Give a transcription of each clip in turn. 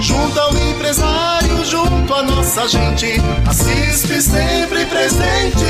Junto ao empresário, junto à nossa gente, a CISP sempre presente.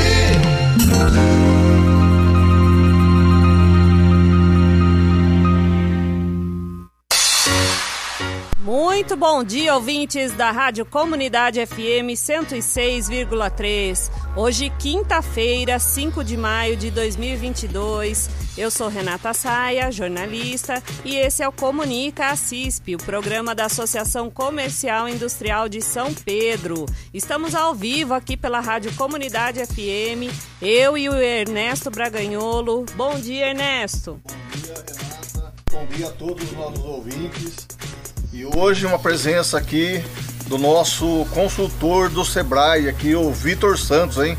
Muito bom dia, ouvintes da Rádio Comunidade FM 106,3. Hoje, quinta-feira, 5 de maio de 2022. Eu sou Renata Saia, jornalista, e esse é o Comunica a CISP, o programa da Associação Comercial Industrial de São Pedro. Estamos ao vivo aqui pela Rádio Comunidade FM, eu e o Ernesto Braganholo. Bom dia, Ernesto. Bom dia, Renata. Bom dia a todos os nossos ouvintes. E hoje uma presença aqui do nosso consultor do Sebrae, aqui o Vitor Santos, hein?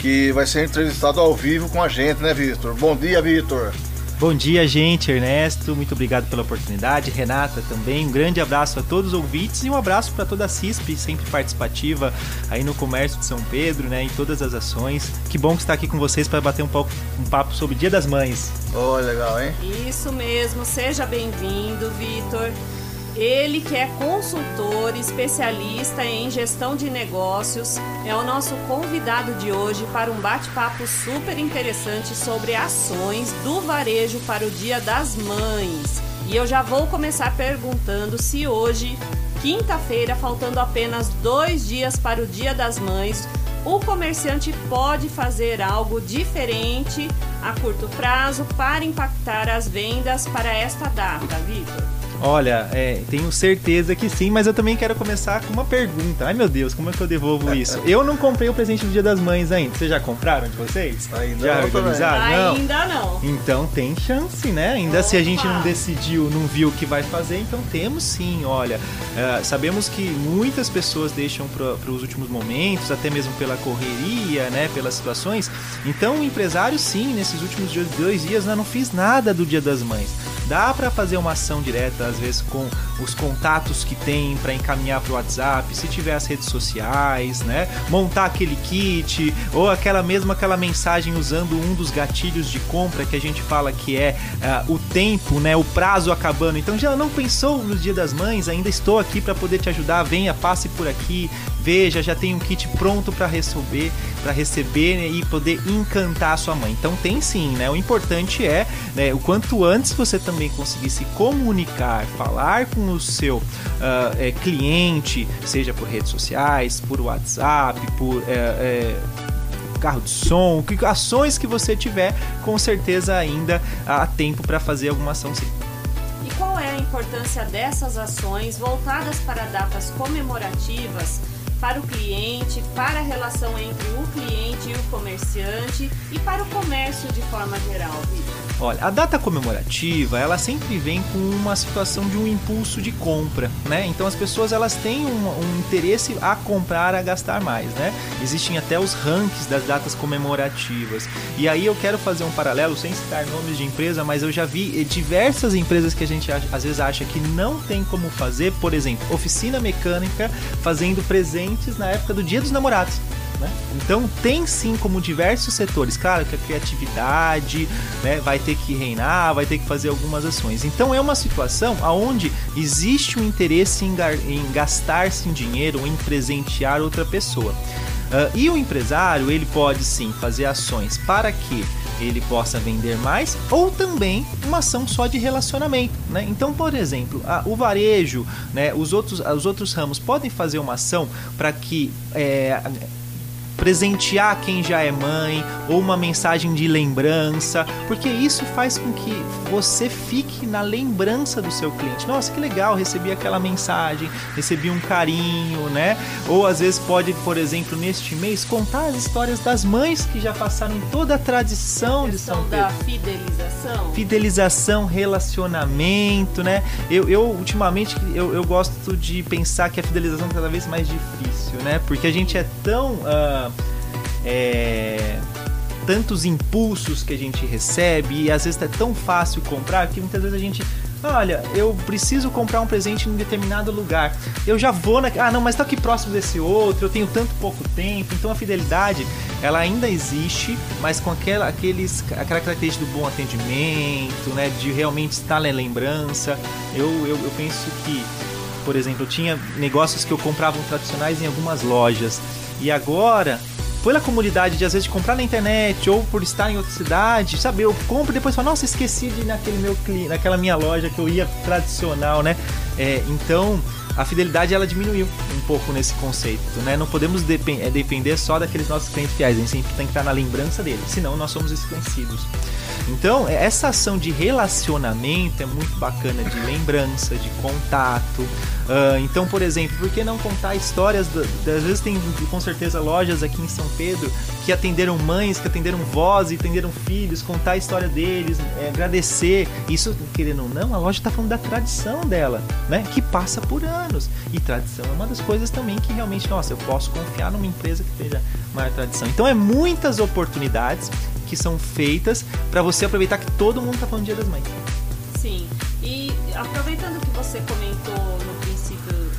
Que vai ser entrevistado ao vivo com a gente, né, Vitor? Bom dia, Vitor. Bom dia, gente. Ernesto, muito obrigado pela oportunidade. Renata também. Um grande abraço a todos os ouvintes e um abraço para toda a CISP, sempre participativa aí no comércio de São Pedro, né, em todas as ações. Que bom que está aqui com vocês para bater um, pouco, um papo sobre o Dia das Mães. Oh, legal, hein? Isso mesmo. Seja bem-vindo, Vitor. Ele que é consultor, especialista em gestão de negócios, é o nosso convidado de hoje para um bate-papo super interessante sobre ações do varejo para o Dia das Mães. E eu já vou começar perguntando se hoje, quinta-feira, faltando apenas dois dias para o Dia das Mães, o comerciante pode fazer algo diferente a curto prazo para impactar as vendas para esta data, Vitor? Olha, é, tenho certeza que sim, mas eu também quero começar com uma pergunta. Ai meu Deus, como é que eu devolvo isso? Eu não comprei o presente do Dia das Mães ainda. Vocês já compraram de vocês? Ainda já não, organizaram? Ainda não. Então tem chance, né? Ainda Opa. se a gente não decidiu, não viu o que vai fazer, então temos sim. Olha, uh, sabemos que muitas pessoas deixam para os últimos momentos, até mesmo pela correria, né? Pelas situações. Então o empresário sim, nesses últimos dois dias, eu não fiz nada do Dia das Mães. Dá para fazer uma ação direta, às vezes com os contatos que tem para encaminhar para o WhatsApp, se tiver as redes sociais, né? Montar aquele kit ou aquela mesma aquela mensagem usando um dos gatilhos de compra que a gente fala que é uh, o tempo, né? O prazo acabando. Então já não pensou no Dia das Mães? Ainda estou aqui para poder te ajudar. Venha, passe por aqui, veja, já tem um kit pronto para receber, para receber né, e poder encantar a sua mãe. Então tem sim, né? O importante é, né, o quanto antes você também conseguir se comunicar, falar com o seu uh, é, cliente, seja por redes sociais, por WhatsApp, por é, é, carro de som, que, ações que você tiver, com certeza ainda há tempo para fazer alguma ação sim. E qual é a importância dessas ações voltadas para datas comemorativas? para o cliente, para a relação entre o cliente e o comerciante e para o comércio de forma geral, Vitor? Olha, a data comemorativa, ela sempre vem com uma situação de um impulso de compra, né? Então as pessoas elas têm um, um, interesse a comprar, a gastar mais, né? Existem até os rankings das datas comemorativas. E aí eu quero fazer um paralelo, sem citar nomes de empresa, mas eu já vi diversas empresas que a gente às vezes acha que não tem como fazer, por exemplo, oficina mecânica fazendo presentes na época do Dia dos Namorados. Né? Então tem sim como diversos setores, claro que a criatividade né, vai ter que reinar, vai ter que fazer algumas ações. Então é uma situação onde existe um interesse em, em gastar-se em dinheiro, em presentear outra pessoa. Uh, e o empresário ele pode sim fazer ações para que ele possa vender mais ou também uma ação só de relacionamento, né? Então, por exemplo, a, o varejo, né, os outros, os outros ramos podem fazer uma ação para que é, presentear quem já é mãe ou uma mensagem de lembrança, porque isso faz com que você fique na lembrança do seu cliente. Nossa, que legal, recebi aquela mensagem, recebi um carinho, né? Ou às vezes pode, por exemplo, neste mês contar as histórias das mães que já passaram toda a tradição de São Pedro. da fidelização. Fidelização, relacionamento, né? Eu, eu ultimamente eu, eu gosto de pensar que a fidelização é cada vez mais difícil, né? Porque a gente é tão uh, é, tantos impulsos que a gente recebe e às vezes é tão fácil comprar que muitas vezes a gente olha, eu preciso comprar um presente em um determinado lugar. Eu já vou na. Ah, não, mas tá aqui próximo desse outro, eu tenho tanto pouco tempo. Então a fidelidade, ela ainda existe, mas com aquela, aqueles, aquela característica do bom atendimento, né? De realmente estar na lembrança. Eu, eu, eu penso que, por exemplo, eu tinha negócios que eu comprava tradicionais em algumas lojas. E agora pela comunidade de às vezes comprar na internet ou por estar em outra cidade, sabe? Eu compro e depois falo, nossa, esqueci de ir naquele meu naquela minha loja que eu ia tradicional, né? É, então a fidelidade ela diminuiu um pouco nesse conceito, né? Não podemos é, depender só daqueles nossos clientes fiéis, a gente sempre tem que estar na lembrança deles, senão nós somos desconhecidos. Então, essa ação de relacionamento é muito bacana, de lembrança, de contato. Uh, então, por exemplo, por que não contar histórias? Do, às vezes tem com certeza lojas aqui em São Pedro que atenderam mães, que atenderam vós e atenderam filhos, contar a história deles, é, agradecer. Isso, querendo ou não, a loja está falando da tradição dela, né? Que passa por anos. E tradição é uma das coisas também que realmente, nossa, eu posso confiar numa empresa que tenha maior tradição. Então, é muitas oportunidades que são feitas para você aproveitar que todo mundo está falando Dia das Mães. Sim. E aproveitando que você comentou no princípio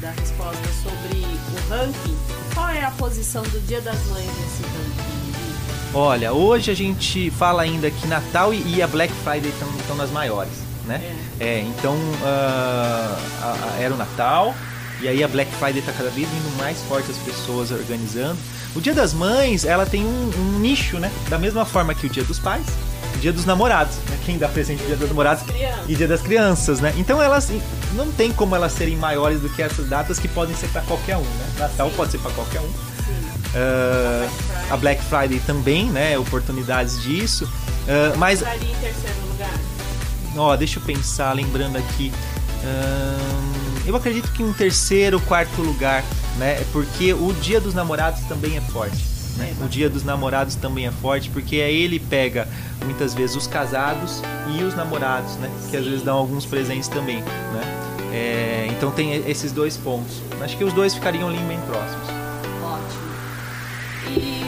da resposta sobre o ranking, qual é a posição do Dia das Mães nesse ranking? Olha, hoje a gente fala ainda que Natal e a Black Friday estão nas maiores, né? É, é então uh, era o Natal, e aí a Black Friday está cada vez vindo mais forte as pessoas organizando. O Dia das Mães, ela tem um, um, nicho, né? Da mesma forma que o Dia dos Pais, Dia dos Namorados, né? Quem dá presente no Dia dos Namorados e Dia das Crianças, né? Então elas não tem como elas serem maiores do que essas datas que podem ser para qualquer um, né? Natal Sim. pode ser para qualquer um. Uh, a Black Friday também, né? Oportunidades disso. Uh, mas. Ó, deixa eu pensar, lembrando aqui. Uh, eu acredito que um terceiro, quarto lugar, né? Porque o Dia dos Namorados também é forte. Né? O Dia dos Namorados também é forte porque aí ele pega muitas vezes os casados e os namorados, né? Que às vezes dão alguns presentes também, né? É, então tem esses dois pontos. Acho que os dois ficariam ali bem próximos. Ótimo. E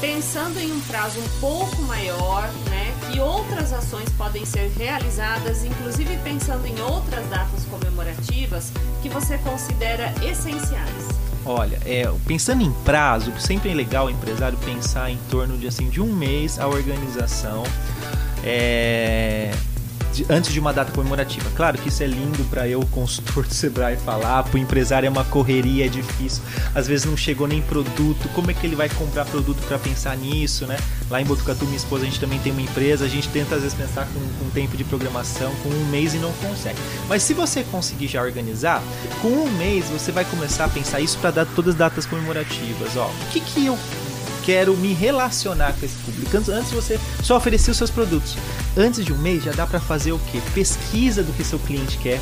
pensando em um prazo um pouco maior, né? Outras ações podem ser realizadas, inclusive pensando em outras datas comemorativas que você considera essenciais? Olha, é, pensando em prazo, sempre é legal o empresário pensar em torno de assim de um mês a organização. É, antes de uma data comemorativa. Claro que isso é lindo para eu, consultor do Sebrae, falar, para o empresário é uma correria, é difícil. Às vezes não chegou nem produto, como é que ele vai comprar produto para pensar nisso, né? Lá em Botucatu, minha esposa, a gente também tem uma empresa, a gente tenta às vezes pensar com, com tempo de programação, com um mês e não consegue. Mas se você conseguir já organizar, com um mês você vai começar a pensar isso para dar todas as datas comemorativas. Ó, o que, que eu quero me relacionar com esse público. Antes você só oferecer os seus produtos. Antes de um mês já dá para fazer o que? Pesquisa do que seu cliente quer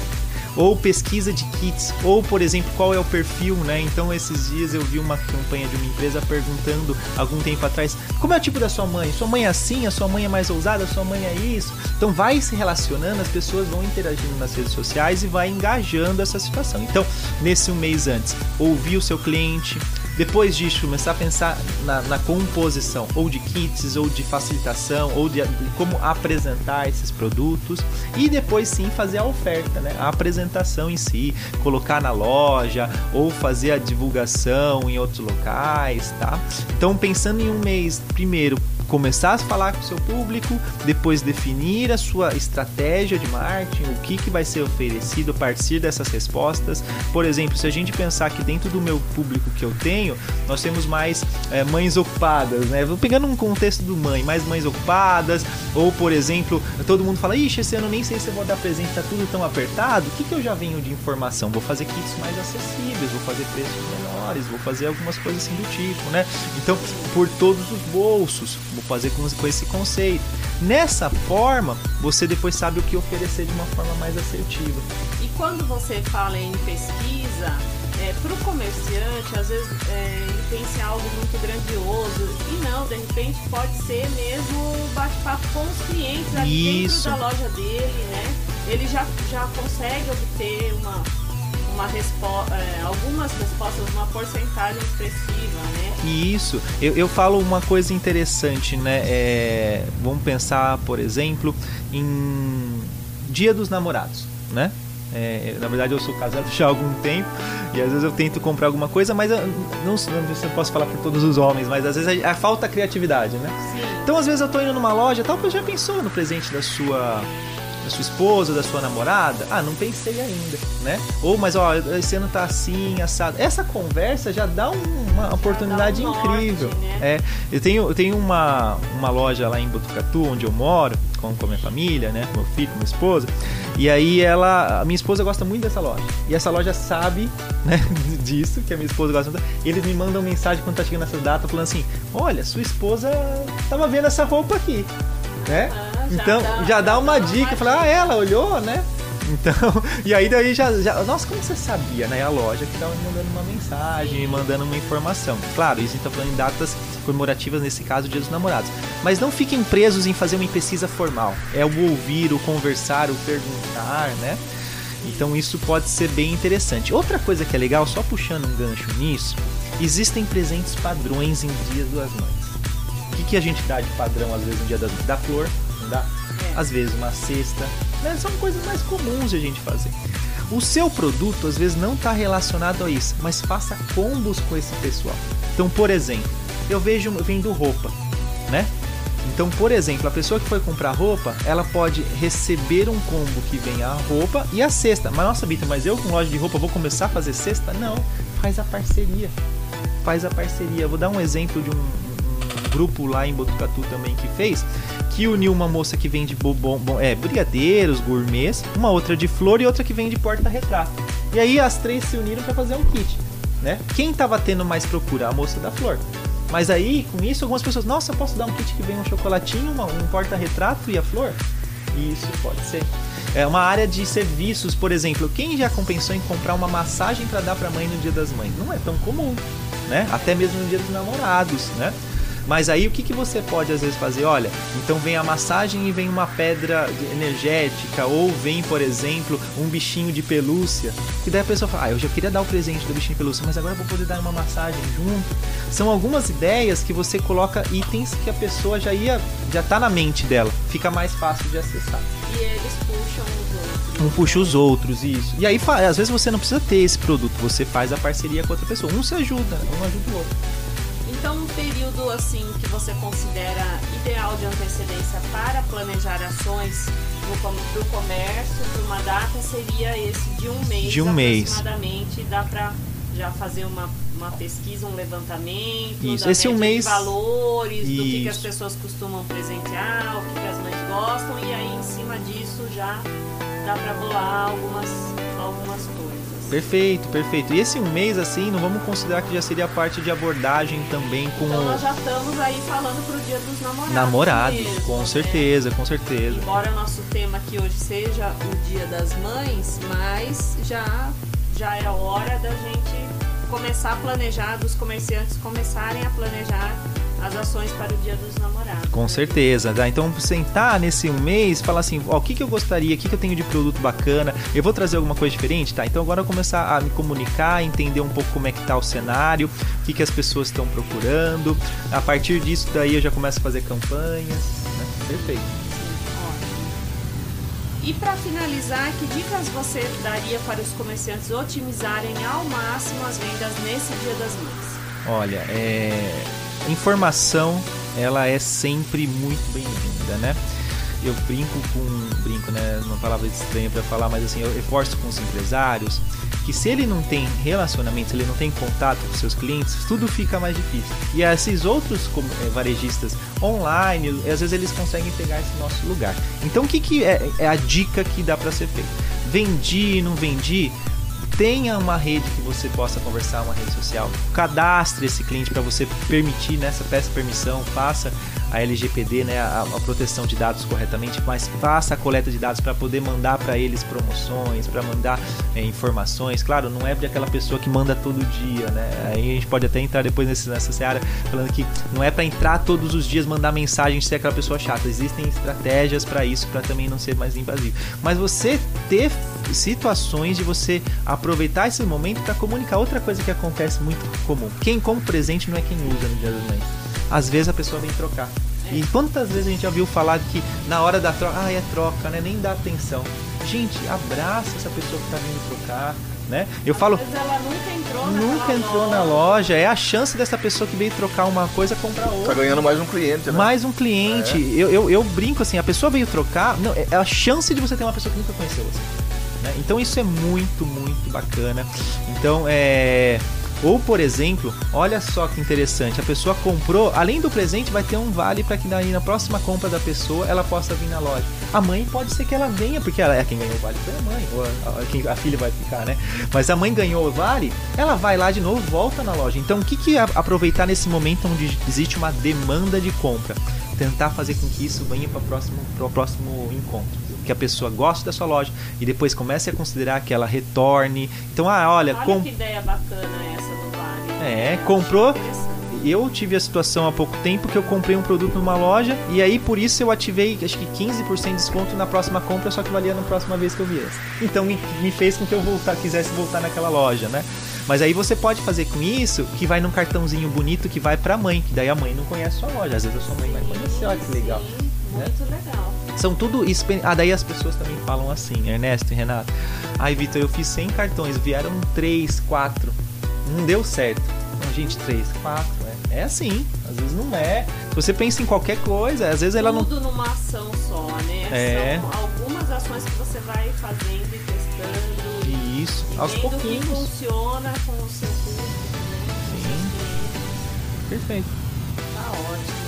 ou pesquisa de kits, ou por exemplo, qual é o perfil, né? Então esses dias eu vi uma campanha de uma empresa perguntando algum tempo atrás, como é o tipo da sua mãe? Sua mãe é assim, a sua mãe é mais ousada, a sua mãe é isso. Então vai se relacionando, as pessoas vão interagindo nas redes sociais e vai engajando essa situação. Então, nesse um mês antes, ouvir o seu cliente, depois disso, começar a pensar na, na, composição, ou de kits, ou de facilitação, ou de, de, como apresentar esses produtos. E depois sim fazer a oferta, né? A apresentação em si, colocar na loja, ou fazer a divulgação em outros locais, tá? Então, pensando em um mês, primeiro, começar a falar com o seu público, depois definir a sua estratégia de marketing, o que, que vai ser oferecido a partir dessas respostas. Por exemplo, se a gente pensar que dentro do meu público que eu tenho, nós temos mais é, mães ocupadas, né? Vou pegando um contexto do mãe, mais mães ocupadas, ou por exemplo, todo mundo fala, ixi, esse ano nem sei se eu vou dar presente, tá tudo tão apertado. O que, que eu já venho de informação? Vou fazer kits mais acessíveis, vou fazer preços menores, vou fazer algumas coisas assim do tipo, né? Então, por todos os bolsos, vou fazer com, com esse conceito. Nessa forma, você depois sabe o que oferecer de uma forma mais assertiva. E quando você fala em pesquisa, é, para o comerciante, às vezes é, ele pensa em algo muito grandioso e não, de repente pode ser mesmo bate-papo com os clientes ali Isso. dentro da loja dele, né? Ele já, já consegue obter uma, uma uma respo é, algumas respostas, uma porcentagem expressiva, né? Isso. Eu, eu falo uma coisa interessante, né? É, vamos pensar, por exemplo, em Dia dos Namorados, né? É, na verdade, eu sou casado já há algum tempo e às vezes eu tento comprar alguma coisa, mas eu não, não sei se eu posso falar por todos os homens, mas às vezes a, a falta criatividade, né? Sim. Então, às vezes eu tô indo numa loja, tal, já pensou no presente da sua da sua esposa, da sua namorada? Ah, não pensei ainda, né? Ou, mas ó, esse ano tá assim, assado. Essa conversa já dá uma oportunidade um incrível. norte, né? É, eu tenho, eu tenho uma, uma loja lá em Botucatu, onde eu moro, com, com a minha família, né? Com meu filho, com minha esposa. E aí ela, a minha esposa gosta muito dessa loja. E essa loja sabe, né, disso, que a minha esposa gosta muito. Eles me mandam mensagem quando tá chegando essa data, falando assim: olha, sua esposa tava vendo essa roupa aqui. Né? Já então dá- já dá uma dica, falar, ah, ela olhou, né? Então, e aí daí já, já. Nossa, como você sabia, né? A loja que tava me mandando uma mensagem, me mandando uma informação. Claro, isso a gente tá falando em datas comemorativas, nesse caso, Dia dos Namorados. Mas não fiquem presos em fazer uma pesquisa formal. É o ouvir, o conversar, o perguntar, né? Então isso pode ser bem interessante. Outra coisa que é legal, só puxando um gancho nisso, existem presentes padrões em Dia das Mães. O que, que a gente dá de padrão às vezes no Dia das Mães? Da flor, Às vezes uma cesta. né? São coisas mais comuns de a gente fazer. O seu produto às vezes não está relacionado a isso, mas faça combos com esse pessoal. Então, por exemplo, eu vejo vendo roupa, né? Então, por exemplo, a pessoa que foi comprar roupa, ela pode receber um combo que vem a roupa e a cesta. Mas nossa, Bita, mas eu com loja de roupa vou começar a fazer cesta? Não, faz a parceria. Faz a parceria. Vou dar um exemplo de um grupo lá em Botucatu também que fez, que uniu uma moça que vende bom, é, brigadeiros, gourmets, uma outra de flor e outra que vende porta-retrato. E aí as três se uniram para fazer um kit, né? Quem tava tendo mais procura? A moça da flor. Mas aí, com isso, algumas pessoas, nossa, posso dar um kit que vem um chocolatinho, uma- um porta-retrato e a flor? Isso pode ser. É uma área de serviços, por exemplo, quem já compensou em comprar uma massagem para dar para mãe no Dia das Mães? Não é tão comum, né? Até mesmo no Dia dos Namorados, né? Mas aí o que, que você pode às vezes fazer? Olha, então vem a massagem e vem uma pedra energética, ou vem, por exemplo, um bichinho de pelúcia. Que daí a pessoa fala, ah, eu já queria dar o presente do bichinho de pelúcia, mas agora eu vou poder dar uma massagem junto. São algumas ideias que você coloca itens que a pessoa já ia, já tá na mente dela. Fica mais fácil de acessar. E eles puxam os outros. Um puxa os outros, isso. E aí, às vezes você não precisa ter esse produto, você faz a parceria com outra pessoa. Um se ajuda, um ajuda o outro. Então, um período assim que você considera ideal de antecedência para planejar ações para o comércio, para uma data, seria esse de um mês De um mês. aproximadamente. Dá para já fazer uma, uma pesquisa, um levantamento Isso. Esse um mês- de valores, do que, que as Isso. pessoas costumam presentear, o que, que as mães gostam, e aí em cima disso já dá para bolar algumas, algumas coisas. Perfeito, perfeito. E esse um mês, assim, não vamos considerar que já seria a parte de abordagem também com Então o nós já estamos aí falando pro dia dos namorados. namorado. mesmo, Com né? certeza, com certeza. Embora nosso tema aqui hoje seja o Dia das Mães, mas já, já é hora da gente começar a planejar, dos comerciantes começarem a planejar as ações para o Dia dos Namorados. Com certeza, tá? Então sentar nesse um mês e falar assim, ó, o que, que eu gostaria, o que, que eu tenho de produto bacana, eu vou trazer alguma coisa diferente, tá? Então agora eu começar a me comunicar, entender um pouco como é que tá o cenário, o que, que as pessoas estão procurando. A partir disso daí eu já começo a fazer campanhas. Né? Perfeito. E para finalizar, que dicas você daria para os comerciantes otimizarem ao máximo as vendas nesse Dia das Mães? Olha, é... informação ela é sempre muito bem-vinda, né? Eu brinco com. brinco, né? Uma palavra estranha para falar, mas assim, eu reforço com os empresários que se ele não tem relacionamento, se ele não tem contato com seus clientes, tudo fica mais difícil. E esses outros eh, varejistas online, às vezes eles conseguem pegar esse nosso lugar. Então o que, que é, é a dica que dá para ser feita? Vendi, não vendi? Tenha uma rede que você possa conversar, uma rede social. Cadastre esse cliente para você permitir, nessa peça permissão, faça a LGPD, né, a, a proteção de dados corretamente, mas faça a coleta de dados para poder mandar para eles promoções, para mandar é, informações. Claro, não é de aquela pessoa que manda todo dia, né? Aí a gente pode até entrar depois nesse, nessa seara falando que não é para entrar todos os dias mandar mensagem ser aquela pessoa chata. Existem estratégias para isso, para também não ser mais invasivo. Mas você ter situações de você aproveitar esse momento para comunicar. Outra coisa que acontece muito comum: quem compra presente não é quem usa no Dia das Mães. Às vezes a pessoa vem trocar. E quantas vezes a gente já viu falar que na hora da troca, ah, é troca, né? Nem dá atenção. Gente, abraça essa pessoa que tá vindo trocar, né? Eu falo. Mas ela nunca entrou Nunca entrou loja. na loja. É a chance dessa pessoa que veio trocar uma coisa comprar outra. Tá ganhando mais um cliente, né? Mais um cliente. Eu, eu, eu brinco assim, a pessoa veio trocar. Não, é a chance de você ter uma pessoa que nunca conheceu você. Né? Então isso é muito, muito bacana. Então é. Ou, por exemplo, olha só que interessante, a pessoa comprou, além do presente, vai ter um vale para que daí na próxima compra da pessoa ela possa vir na loja. A mãe pode ser que ela venha, porque ela é quem ganhou o vale foi a mãe, ou a, a, filha vai ficar, né? Mas a mãe ganhou o vale, ela vai lá de novo, volta na loja. Então, o que, que é aproveitar nesse momento onde existe uma demanda de compra? Tentar fazer com que isso venha para o próximo, próximo encontro que a pessoa goste da sua loja e depois comece a considerar que ela retorne. Então, ah, olha, olha com... que ideia bacana essa do Vale. É, comprou. Eu tive a situação há pouco tempo que eu comprei um produto numa loja e aí por isso eu ativei acho que 15% de desconto na próxima compra, só que valia na próxima vez que eu viesse. Então me, me fez com que eu voltar, quisesse voltar naquela loja, né? Mas aí você pode fazer com isso que vai num cartãozinho bonito que vai pra mãe, que daí a mãe não conhece a sua loja. Às vezes a sua mãe vai conhecer, olha que legal. Muito legal. São tudo. Ah, daí as pessoas também falam assim, Ernesto e Renato. Ai, Vitor, eu fiz 100 cartões, vieram 3, 4. Não deu certo. Não, gente, 3, 4. É, é assim, às vezes não é. Se você pensa em qualquer coisa, às vezes ela não. Tudo numa ação só, né? É. São algumas ações que você vai fazendo e testando. Isso, e aos pouquinhos. que funciona com o seu público, né? Sim. Perfeito. Tá ótimo.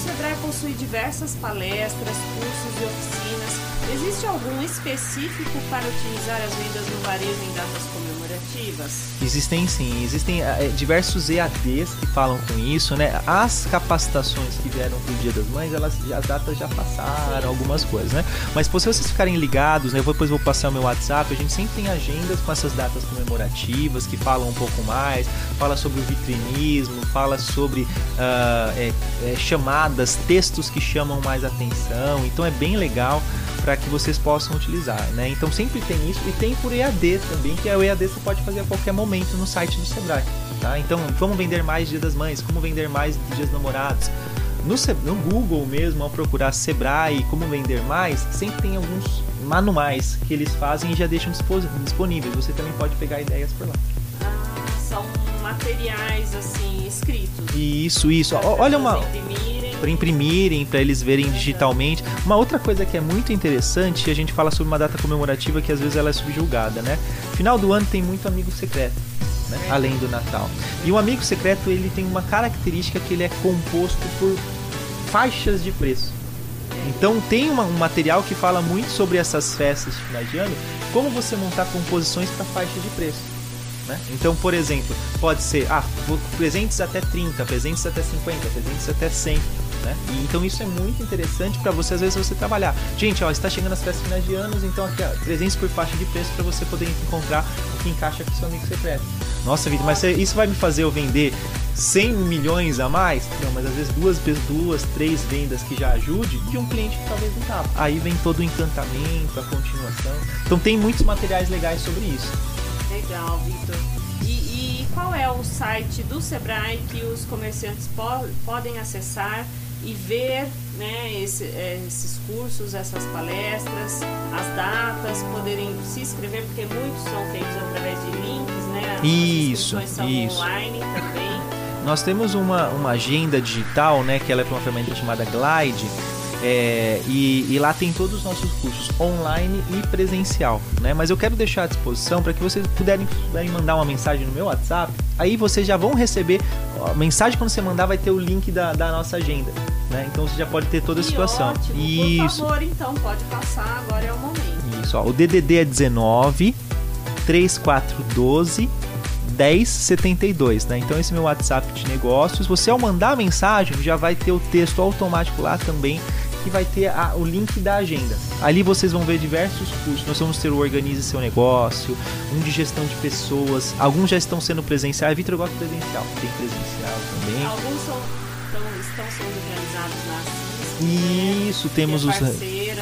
Sebrae possui diversas palestras, cursos e oficinas. Existe algum específico para otimizar as vendas no varejo em datas comemorativas? Existem sim, existem é, diversos EADs que falam com isso, né? As capacitações que vieram pro Dia das Mães, elas as datas já passaram, algumas coisas, né? Mas se vocês ficarem ligados, né? Eu depois vou passar o meu WhatsApp, a gente sempre tem agendas com essas datas comemorativas que falam um pouco mais, fala sobre o vitrinismo, fala sobre uh, é, é, chamadas, textos que chamam mais atenção, então é bem legal para que vocês possam utilizar, né? Então sempre tem isso e tem por EAD também, que é o EAD você pode fazer a qualquer momento no site do Sebrae, tá? Então, como vender mais Dia das Mães, como vender mais Dia dos Namorados. No, no Google mesmo, ao procurar Sebrae como vender mais, sempre tem alguns manuais que eles fazem e já deixam disponíveis. Você também pode pegar ideias por lá. Ah, são materiais assim escritos. Isso, isso. Olha uma para imprimirem, para eles verem digitalmente. Uma outra coisa que é muito interessante, a gente fala sobre uma data comemorativa que às vezes ela é subjulgada, né? Final do ano tem muito amigo secreto, né? Além do Natal. E o amigo secreto, ele tem uma característica que ele é composto por faixas de preço. Então tem uma, um material que fala muito sobre essas festas de final de ano, como você montar composições para faixa de preço. Né? Então, por exemplo, pode ser ah, presentes até 30, presentes até 50, presentes até 100. Né? E, então isso é muito interessante para você às vezes você trabalhar. Gente, ó, está chegando as festas finais de anos, então aqui ó, presentes por faixa de preço para você poder encontrar o que encaixa com seu amigo secreto. Nossa, Vitor, mas isso vai me fazer eu vender 100 milhões a mais? Não, mas às vezes duas, duas, três vendas que já ajude de um cliente que talvez não tava. Aí vem todo o encantamento, a continuação. Então tem muitos materiais legais sobre isso. Legal, Vitor. E, e, qual é o site do Sebrae que os comerciantes po podem acessar e ver né, esse, esses cursos, essas palestras, as datas, poderem se inscrever, porque muitos são feitos através de links, né? Isso, são isso. online também. Nós temos uma, uma agenda digital, né, que ela é uma ferramenta chamada Glide, é, e, e, lá tem todos os nossos cursos online e presencial, né? Mas eu quero deixar à disposição para que vocês puderem, puderem, mandar uma mensagem no meu WhatsApp. Aí vocês já vão receber a mensagem quando você mandar vai ter o link da, da nossa agenda, né? Então você já pode ter toda a situação. Ótimo. Isso. Por favor, então pode passar. Agora é o momento. Isso. Ó, o DDD é 19 3412 1072, né? Então esse é meu WhatsApp de negócios. Você ao mandar a mensagem já vai ter o texto automático lá também que vai ter a, o link da agenda. Ali vocês vão ver diversos cursos. Nós vamos ter o Organize Seu Negócio, um de gestão de pessoas. Alguns já estão sendo presenciais. Vitor gosta presencial, tem presencial também. Alguns são, estão, estão sendo realizados na Isso, temos é os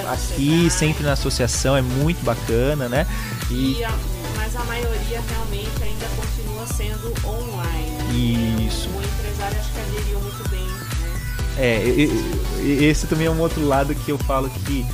aqui, sempre na associação, é muito bacana, né? E, e a, mas a maioria realmente ainda continua sendo online. Isso. O, o empresário acho que aderiu muito bem, né? É, esse também é um outro lado que eu falo que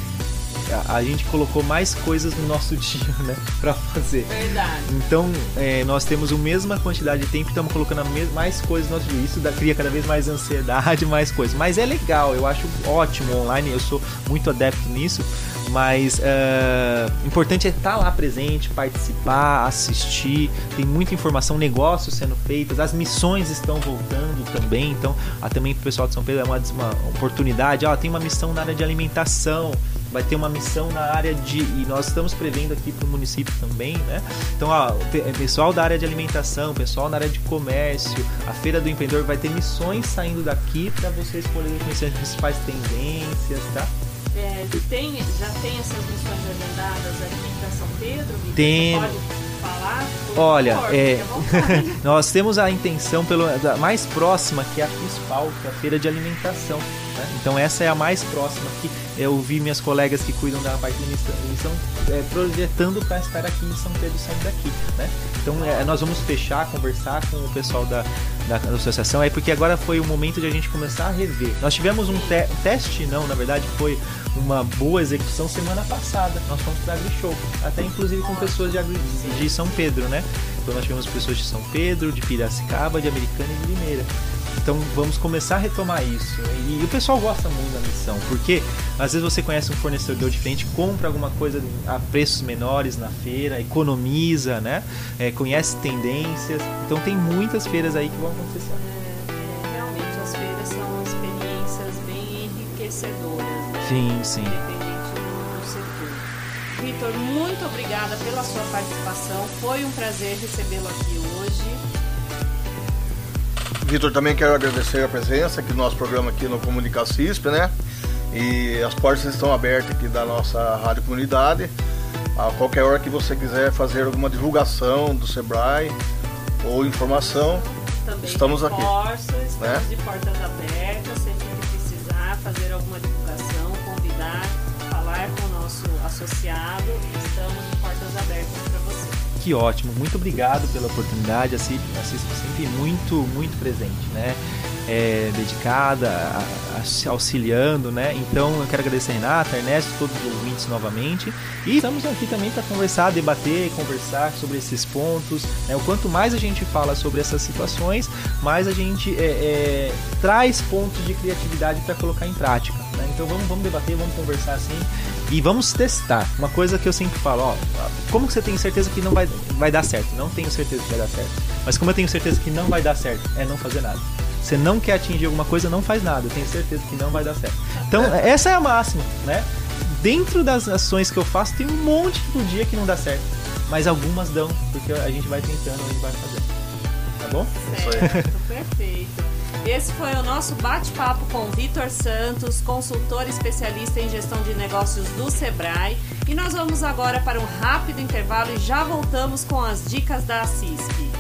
a, gente colocou mais coisas no nosso dia, né, para fazer. Verdade. Então, é, nós temos a mesma quantidade de tempo e estamos colocando mais coisas no nosso dia. Isso dá, cria cada vez mais ansiedade, mais coisas. Mas é legal, eu acho ótimo online, eu sou muito adepto nisso. Mas uh, importante é estar lá presente, participar, assistir. Tem muita informação, negócios sendo feitos, as missões estão voltando também. Então, ah, também para o pessoal de São Pedro é uma, uma oportunidade. Ah, tem uma missão na área de alimentação vai ter uma missão na área de. E nós estamos prevendo aqui para o município também, né? Então, ó, é, pessoal da área de alimentação, pessoal na área de comércio, a Feira do Empreendedor vai ter missões saindo daqui para vocês poderem conhecer as principais tendências, tá? É, tem, já tem essas missões agendadas aqui para São Pedro? Tem. Pode falar? Olha, favor, é, nós temos a intenção pelo, a mais próxima, que é a FISPAL, que é a Feira de Alimentação. Né? Então essa é a mais próxima que eu vi minhas colegas que cuidam da parte de missão é, projetando para estar aqui em São Pedro saindo daqui. Né? Então é, nós vamos fechar, conversar com o pessoal da, da, da, associação, é porque agora foi o momento de a gente começar a rever. Nós tivemos um te teste, não, na verdade foi uma boa execução semana passada. Nós fomos para a Show, até inclusive com pessoas de, de São Pedro, né? Então nós tivemos pessoas de São Pedro, de Piracicaba, de Americana e de Limeira. Então vamos começar a retomar isso. E, o pessoal gosta muito da missão, porque às vezes você conhece um fornecedor diferente, compra alguma coisa a preços menores na feira, economiza, né? É, conhece tendências. Então tem muitas feiras aí que vão acontecer. É, realmente as feiras são experiências bem enriquecedoras. Né? Sim, sim. Independente do setor. Vitor, muito obrigada pela sua participação. Foi um prazer recebê-lo aqui hoje. Vitor, também quero agradecer a presença aqui do nosso programa aqui no Comunicar CISP, né? E as portas estão abertas aqui da nossa rádio comunidade. A qualquer hora que você quiser fazer alguma divulgação do Sebrae ou informação, também estamos reforço, aqui. Estamos né? de portas abertas, sempre que precisar fazer alguma divulgação, convidar, falar com o nosso associado, estamos de portas abertas que ótimo. Muito obrigado pela oportunidade. Assisto, assisto sempre muito, muito presente, né? É, dedicada, a, a, auxiliando, né? Então eu quero agradecer a Renata, a Ernesto, todos os ouvintes novamente. E estamos aqui também para conversar, debater, conversar sobre esses pontos. Né? O quanto mais a gente fala sobre essas situações, mais a gente é, é, traz pontos de criatividade para colocar em prática. Né? Então vamos, vamos debater, vamos conversar assim e vamos testar. Uma coisa que eu sempre falo, ó, como que você tem certeza que não vai, vai dar certo? Não tenho certeza que vai dar certo. Mas como eu tenho certeza que não vai dar certo, é não fazer nada. Você não quer atingir alguma coisa, não faz nada. Eu tenho certeza que não vai dar certo. Então, essa é a máxima, né? Dentro das ações que eu faço, tem um monte do dia que não dá certo. Mas algumas dão, porque a gente vai tentando, a gente vai fazendo. Tá bom? Certo, perfeito. Esse foi o nosso bate-papo com Vitor Santos, consultor especialista em gestão de negócios do Sebrae. E nós vamos agora para um rápido intervalo e já voltamos com as dicas da CISP.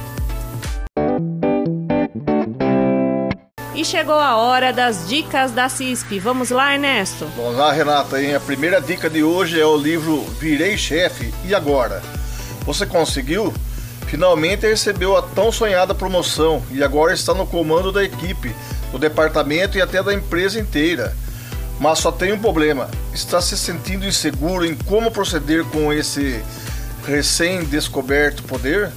E chegou a hora das dicas da CISP. Vamos lá, Ernesto? Vamos lá, Renata. A primeira dica de hoje é o livro Virei Chefe e Agora? Você conseguiu? Finalmente recebeu a tão sonhada promoção e agora está no comando da equipe, do departamento e até da empresa inteira. Mas só tem um problema: está se sentindo inseguro em como proceder com esse recém-descoberto poder?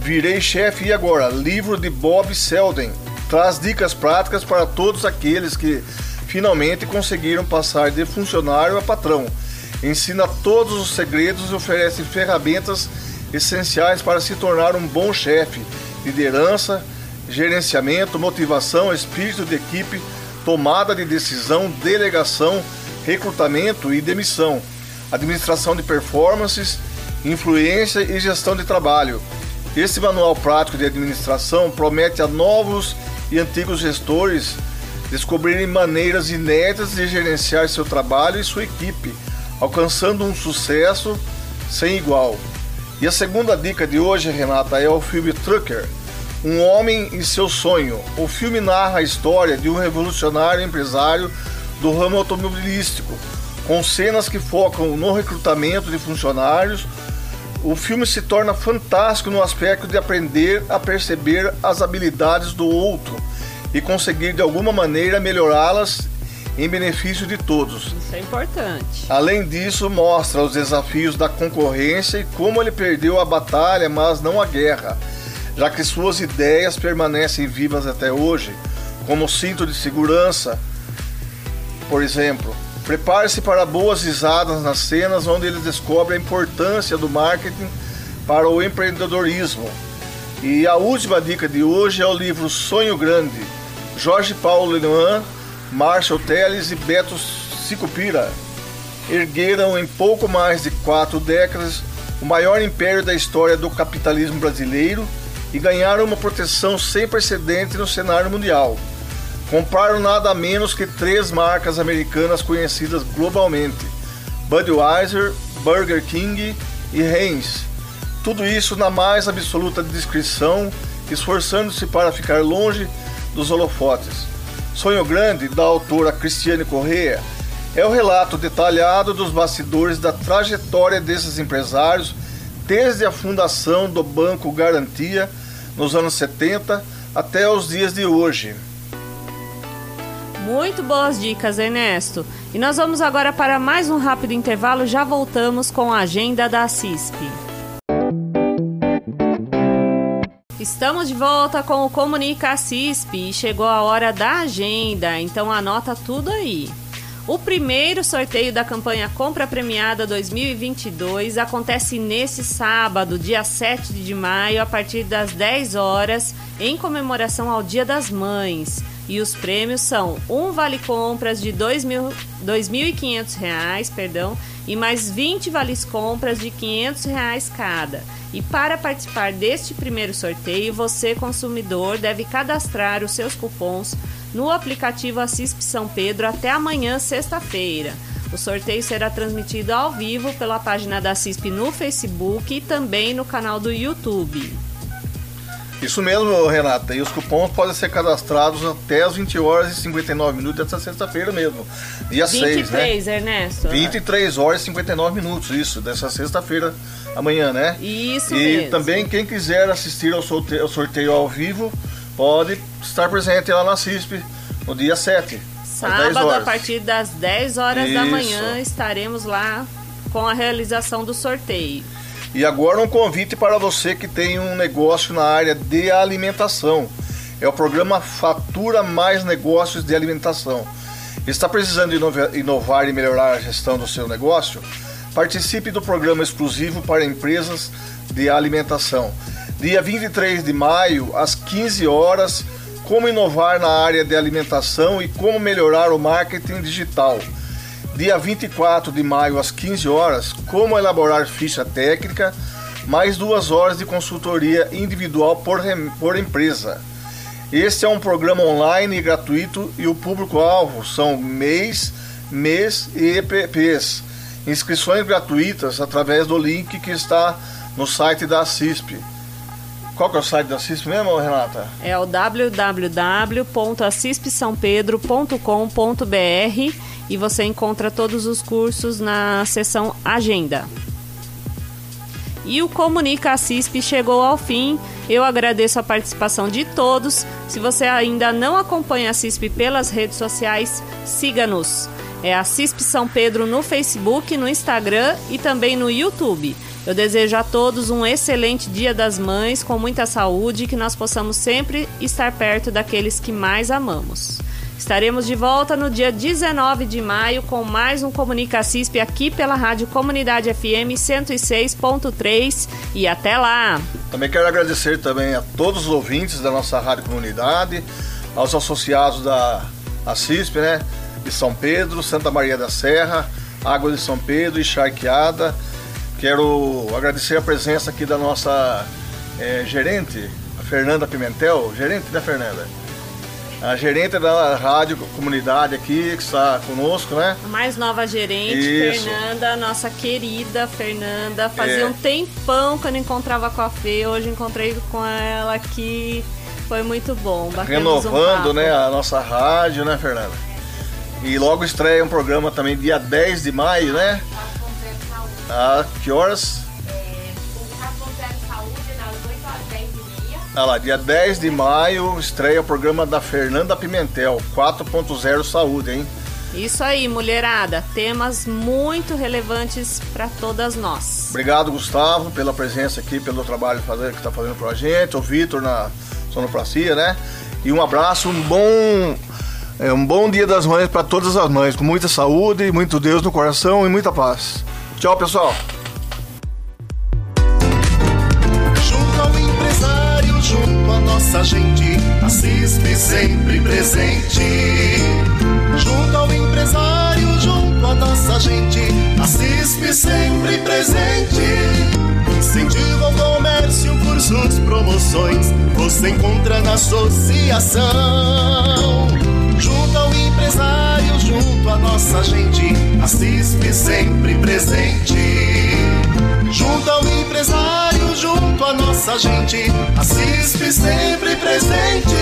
Virei chefe e agora, livro de Bob Selden, traz dicas práticas para todos aqueles que finalmente conseguiram passar de funcionário a patrão. Ensina todos os segredos e oferece ferramentas essenciais para se tornar um bom chefe, liderança, gerenciamento, motivação, espírito de equipe, tomada de decisão, delegação, recrutamento e demissão, administração de performances, influência e gestão de trabalho. Esse manual prático de administração promete a novos e antigos gestores descobrirem maneiras inéditas de gerenciar seu trabalho e sua equipe, alcançando um sucesso sem igual. E a segunda dica de hoje, Renata, é o filme Trucker, Um Homem e Seu Sonho. O filme narra a história de um revolucionário empresário do ramo automobilístico, com cenas que focam no recrutamento de funcionários. O filme se torna fantástico no aspecto de aprender a perceber as habilidades do outro e conseguir de alguma maneira melhorá-las em benefício de todos. Isso é importante. Além disso, mostra os desafios da concorrência e como ele perdeu a batalha, mas não a guerra, já que suas ideias permanecem vivas até hoje, como o cinto de segurança, por exemplo. Prepare-se para boas risadas nas cenas onde ele descobre a importância do marketing para o empreendedorismo. E a última dica de hoje é o livro Sonho Grande, Jorge Paulo Leroy, Marshall Telles e Beto Sicupira ergueram em pouco mais de quatro décadas o maior império da história do capitalismo brasileiro e ganharam uma proteção sem precedente no cenário mundial. Compraram nada menos que três marcas americanas conhecidas globalmente: Budweiser, Burger King e Heinz. Tudo isso na mais absoluta discrição, esforçando-se para ficar longe dos holofotes. Sonho Grande, da autora Cristiane Correa, é o relato detalhado dos bastidores da trajetória desses empresários desde a fundação do Banco Garantia nos anos 70 até os dias de hoje. Muito boas dicas, Ernesto. E nós vamos agora para mais um rápido intervalo. Já voltamos com a agenda da CISP. Estamos de volta com o Comunica CISP e chegou a hora da agenda, então anota tudo aí. O primeiro sorteio da campanha Compra Premiada 2022 acontece nesse sábado, dia 7 de maio, a partir das 10 horas, em comemoração ao Dia das Mães. E os prêmios são um vale compras de R$ 2.500, perdão, e mais 20 vales compras de 500 reais cada. E para participar deste primeiro sorteio, você, consumidor, deve cadastrar os seus cupons no aplicativo Assisp São Pedro até amanhã, sexta-feira. O sorteio será transmitido ao vivo pela página da CISP no Facebook e também no canal do YouTube. Isso mesmo, Renata. E os cupons podem ser cadastrados até as 20 horas e 59 minutos dessa sexta-feira mesmo. Dia 23, 6, né? Ernesto. 23 horas e 59 minutos, isso, dessa sexta-feira amanhã, né? Isso e mesmo. também quem quiser assistir ao sorteio, ao sorteio ao vivo, pode estar presente lá na CISP no dia 7. Sábado, a partir das 10 horas da Isso. manhã, estaremos lá com a realização do sorteio. E agora um convite para você que tem um negócio na área de alimentação. É o programa Fatura Mais Negócios de Alimentação. Está precisando inova- inovar e melhorar a gestão do seu negócio? Participe do programa exclusivo para empresas de alimentação. Dia 23 de maio, às 15 horas, como inovar na área de alimentação e como melhorar o marketing digital. Dia 24 de maio, às 15 horas, como elaborar ficha técnica, mais duas horas de consultoria individual por, por empresa. Este é um programa online e gratuito e o público-alvo são MEIs, MES e EPPs. Inscrições gratuitas através do link que está no site da CISP. Qual que é o site da CISP mesmo, Renata? É o www.acispsampedro.com.br e você encontra todos os cursos na seção Agenda. E o Comunica Cisp chegou ao fim. Eu agradeço a participação de todos. Se você ainda não acompanha a CISP pelas redes sociais, siga-nos. É a CISP São Pedro no Facebook, no Instagram e também no YouTube. Eu desejo a todos um excelente Dia das Mães, com muita saúde e que nós possamos sempre estar perto daqueles que mais amamos. Estaremos de volta no dia 19 de maio com mais um Comunica CISP aqui pela Rádio Comunidade FM 106.3 e até lá! Também quero agradecer também a todos os ouvintes da nossa rádio comunidade, aos associados da ACISP, né? De São Pedro, Santa Maria da Serra, Água de São Pedro e Charqueada. Quero agradecer a presença aqui da nossa é, gerente, a Fernanda Pimentel, gerente da Fernanda. A gerente da rádio comunidade aqui, que está conosco, né? A mais nova gerente, Isso. Fernanda, nossa querida Fernanda. Fazia é. um tempão que eu não encontrava com a Fê, hoje encontrei com ela aqui. Foi muito bom. Renovando, um né, a nossa rádio, né, Fernanda? E logo estreia um programa também dia 10 de maio, né? A que horas? Olha lá, dia 10 de maio estreia o programa da Fernanda Pimentel, 4.0 Saúde, hein? Isso aí, mulherada. Temas muito relevantes para todas nós. Obrigado, Gustavo, pela presença aqui, pelo trabalho que está fazendo para a gente. O Vitor na sonoplastia, né? E um abraço, um bom, é, um bom dia das mães para todas as mães, com muita saúde, muito Deus no coração e muita paz. Tchau, pessoal. junto à nossa gente, a CISP sempre presente. Junto ao empresário, junto à nossa gente, a CISP sempre presente. Incentivo ao comércio, cursos, promoções, você encontra na associação junto ao empresário, junto à nossa gente, a CISP sempre presente. Junto ao empresário, junto à nossa gente, a CISP sempre presente.